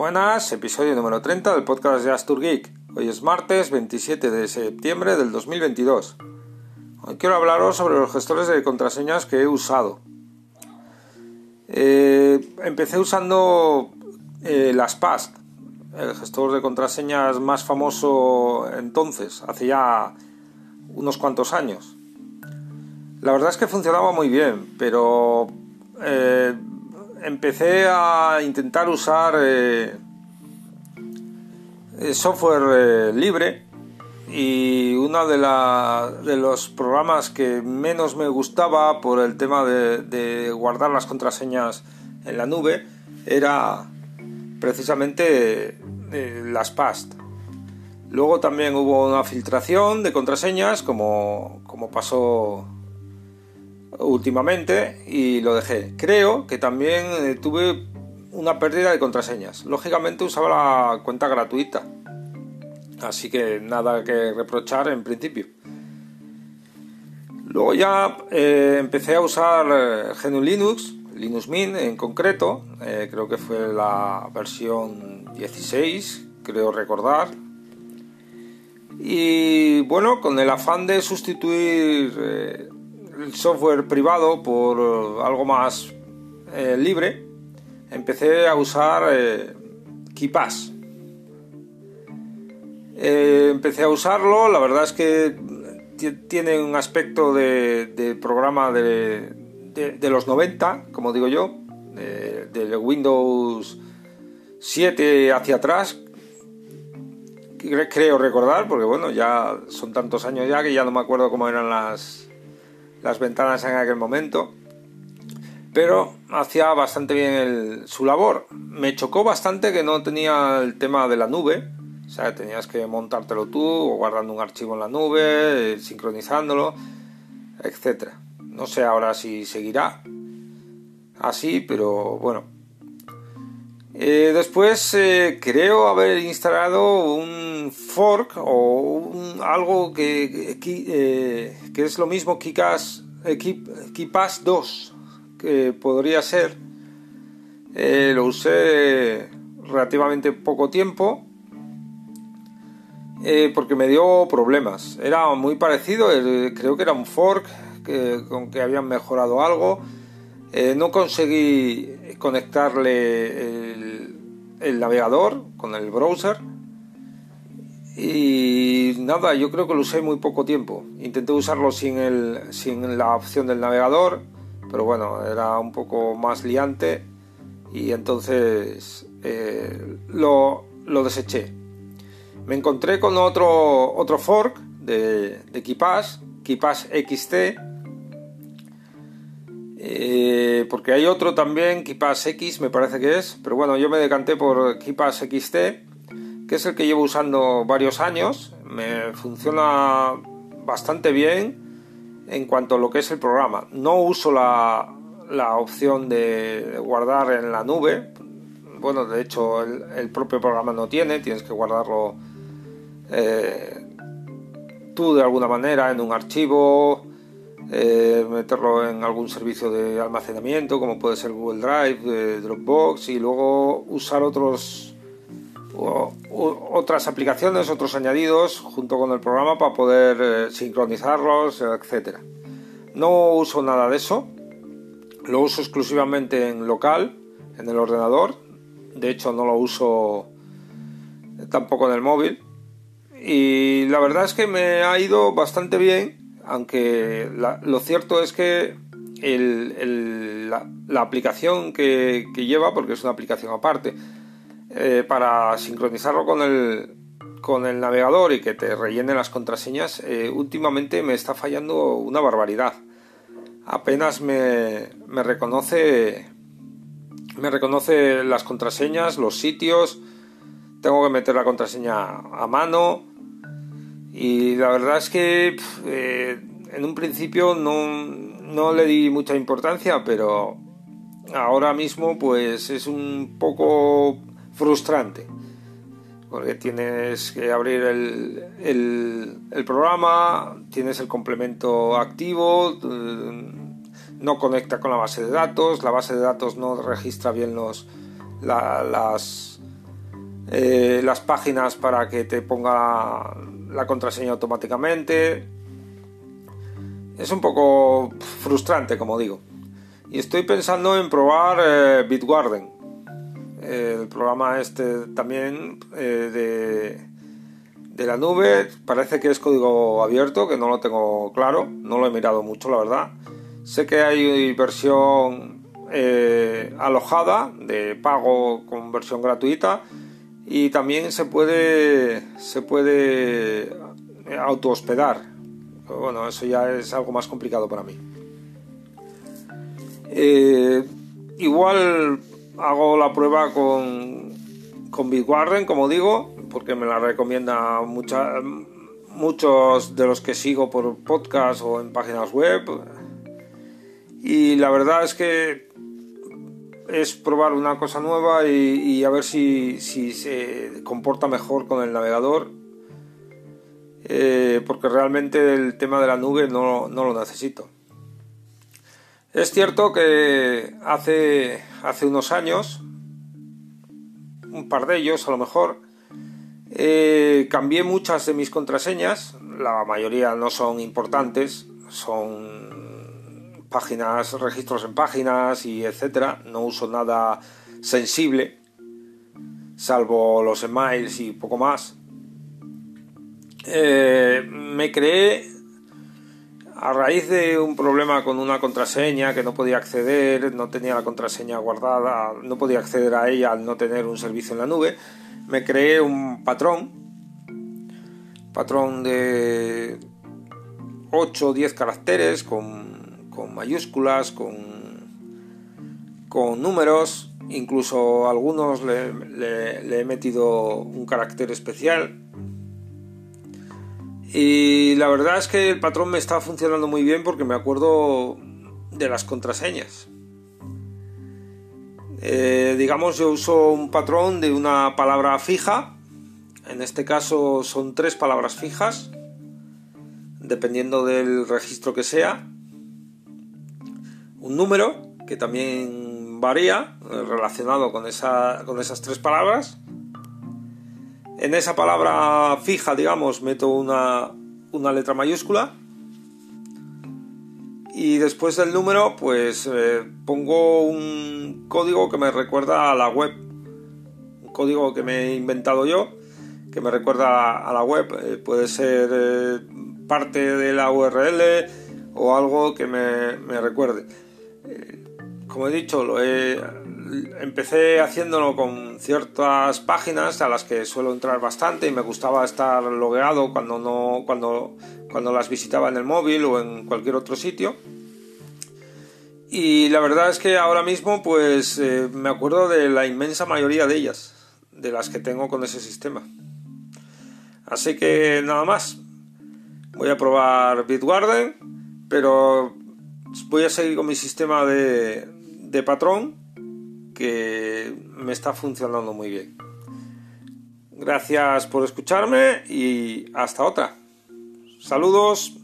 Buenas, episodio número 30 del podcast de Astur Geek. Hoy es martes 27 de septiembre del 2022. Hoy quiero hablaros sobre los gestores de contraseñas que he usado. Eh, empecé usando eh, las el gestor de contraseñas más famoso entonces, hace ya unos cuantos años. La verdad es que funcionaba muy bien, pero empecé a intentar usar eh, eh, software libre y uno de, de, los programas que menos me gustaba por el tema de, guardar las contraseñas en la nube era precisamente las PAST. Luego también hubo una filtración de contraseñas como, como pasó últimamente y lo dejé. Creo que también eh, tuve una pérdida de contraseñas. Lógicamente usaba la cuenta gratuita. Así que nada que reprochar en principio. Luego ya eh, empecé a usar eh, GNU Linux, Linux Mint en concreto, creo que fue la versión 16, creo recordar. Y bueno, con el afán de sustituir el software privado por eh, algo más eh, libre, empecé a usar eh, KeePass. empecé a usarlo, la verdad es que tiene un aspecto de, programa de, los 90, como digo yo, de, Windows 7 hacia atrás, creo recordar, porque bueno, ya son tantos años ya que ya no me acuerdo cómo eran las, las ventanas en aquel momento, pero hacía bastante bien su labor. Me chocó bastante que no tenía el tema de la nube, o sea, tenías que montártelo tú, o guardando un archivo en la nube, sincronizándolo, etc. No sé ahora si seguirá así, pero bueno. Eh, después eh, creo haber instalado un fork o algo que, eh, que, es lo mismo KeePass 2, que podría ser. lo usé relativamente poco tiempo porque me dio problemas. Era muy parecido, creo que era un fork con que habían mejorado algo. no conseguí conectarle el, navegador con el browser. Y nada, yo creo que lo usé muy poco tiempo. Intenté usarlo sin, el, sin la opción del navegador, pero bueno, era un poco más liante y entonces eh, lo, lo, deseché. Me encontré con otro, otro fork de, de KeePass, KeePass XT, eh, porque hay otro también, KeePass X me parece que es, pero bueno, yo me decanté por KeePass XT, que es el que llevo usando varios años, me funciona bastante bien en cuanto a lo que es el programa. No uso la, opción de guardar en la nube, bueno, de hecho el, propio programa no tiene, tienes que guardarlo eh, tú de alguna manera en un archivo eh, meterlo en algún servicio de almacenamiento como puede ser Google Drive, eh, Dropbox y luego usar otros otras aplicaciones, otros añadidos junto con el programa para poder eh, sincronizarlos, etcétera. No uso nada de eso, lo uso exclusivamente en local, en el ordenador. De hecho, no lo uso tampoco en el móvil. Y la verdad es que me ha ido bastante bien aunque lo cierto es que la, aplicación que, lleva, porque es una aplicación aparte, eh, para sincronizarlo con el, con el navegador y que te rellene las contraseñas, eh, últimamente me está fallando una barbaridad. Apenas me, me reconoce me reconoce las contraseñas, los sitios, tengo que meter la contraseña a mano y la verdad es que eh, en un principio no, le di mucha importancia, pero ahora mismo pues es un poco frustrante. Porque tienes que abrir el, el, programa, tienes el complemento activo, eh, no conecta con la base de datos, la base de datos no registra bien los, las, eh, las páginas para que te ponga la contraseña automáticamente. Es un poco frustrante, como digo. Y estoy pensando en probar eh, Bitwarden, el programa este también eh, de, de la nube. Parece que es código abierto, que no lo tengo claro, no lo he mirado mucho, la verdad. Sé que hay versión eh, alojada de pago con versión gratuita y también se puede se puede auto hospedar bueno eso ya es algo más complicado para mí. Eh, igual hago la prueba con con Bitwarden como digo porque me la recomienda muchos de los que sigo por podcast o en páginas web. Y la verdad es que es probar una cosa nueva y, a ver si, se comporta mejor con el navegador. Eh, porque realmente el tema de la nube no, lo necesito. Es cierto que hace, hace unos años, un par de ellos a lo mejor, eh, cambié muchas de mis contraseñas, la mayoría no son importantes, son páginas, registros en páginas y etcétera. No uso nada sensible, salvo los emails y poco más. Eh, me creé a raíz de un problema con una contraseña que no podía acceder, no tenía la contraseña guardada, no podía acceder a ella al no tener un servicio en la nube, me creé un patrón, patrón de 8 o 10 caracteres con con mayúsculas, con, con números, incluso a algunos le, he metido un carácter especial. Y la verdad es que el patrón me está funcionando muy bien porque me acuerdo de las contraseñas. Eh, digamos, yo uso un patrón de una palabra fija. En este caso son tres palabras fijas, dependiendo del registro que sea un número que también varía eh, relacionado con, esa, con esas tres palabras. En esa palabra fija, digamos, meto una, letra mayúscula. Y después del número, pues eh, pongo un código que me recuerda a la web. Un código que me he inventado yo, que me recuerda a la web. Eh, puede ser parte de la URL o algo que me recuerde como he dicho, empecé haciéndolo con ciertas páginas a las que suelo entrar bastante y me gustaba estar logueado cuando, no, cuando, cuando las visitaba en el móvil o en cualquier otro sitio. Y la verdad es que ahora mismo pues eh, me acuerdo de la inmensa mayoría de ellas, de las que tengo con ese sistema. Así que nada más. Voy a probar Bitwarden, pero voy a seguir con mi sistema de, de patrón que me está funcionando muy bien. Gracias por escucharme y hasta otra. Saludos.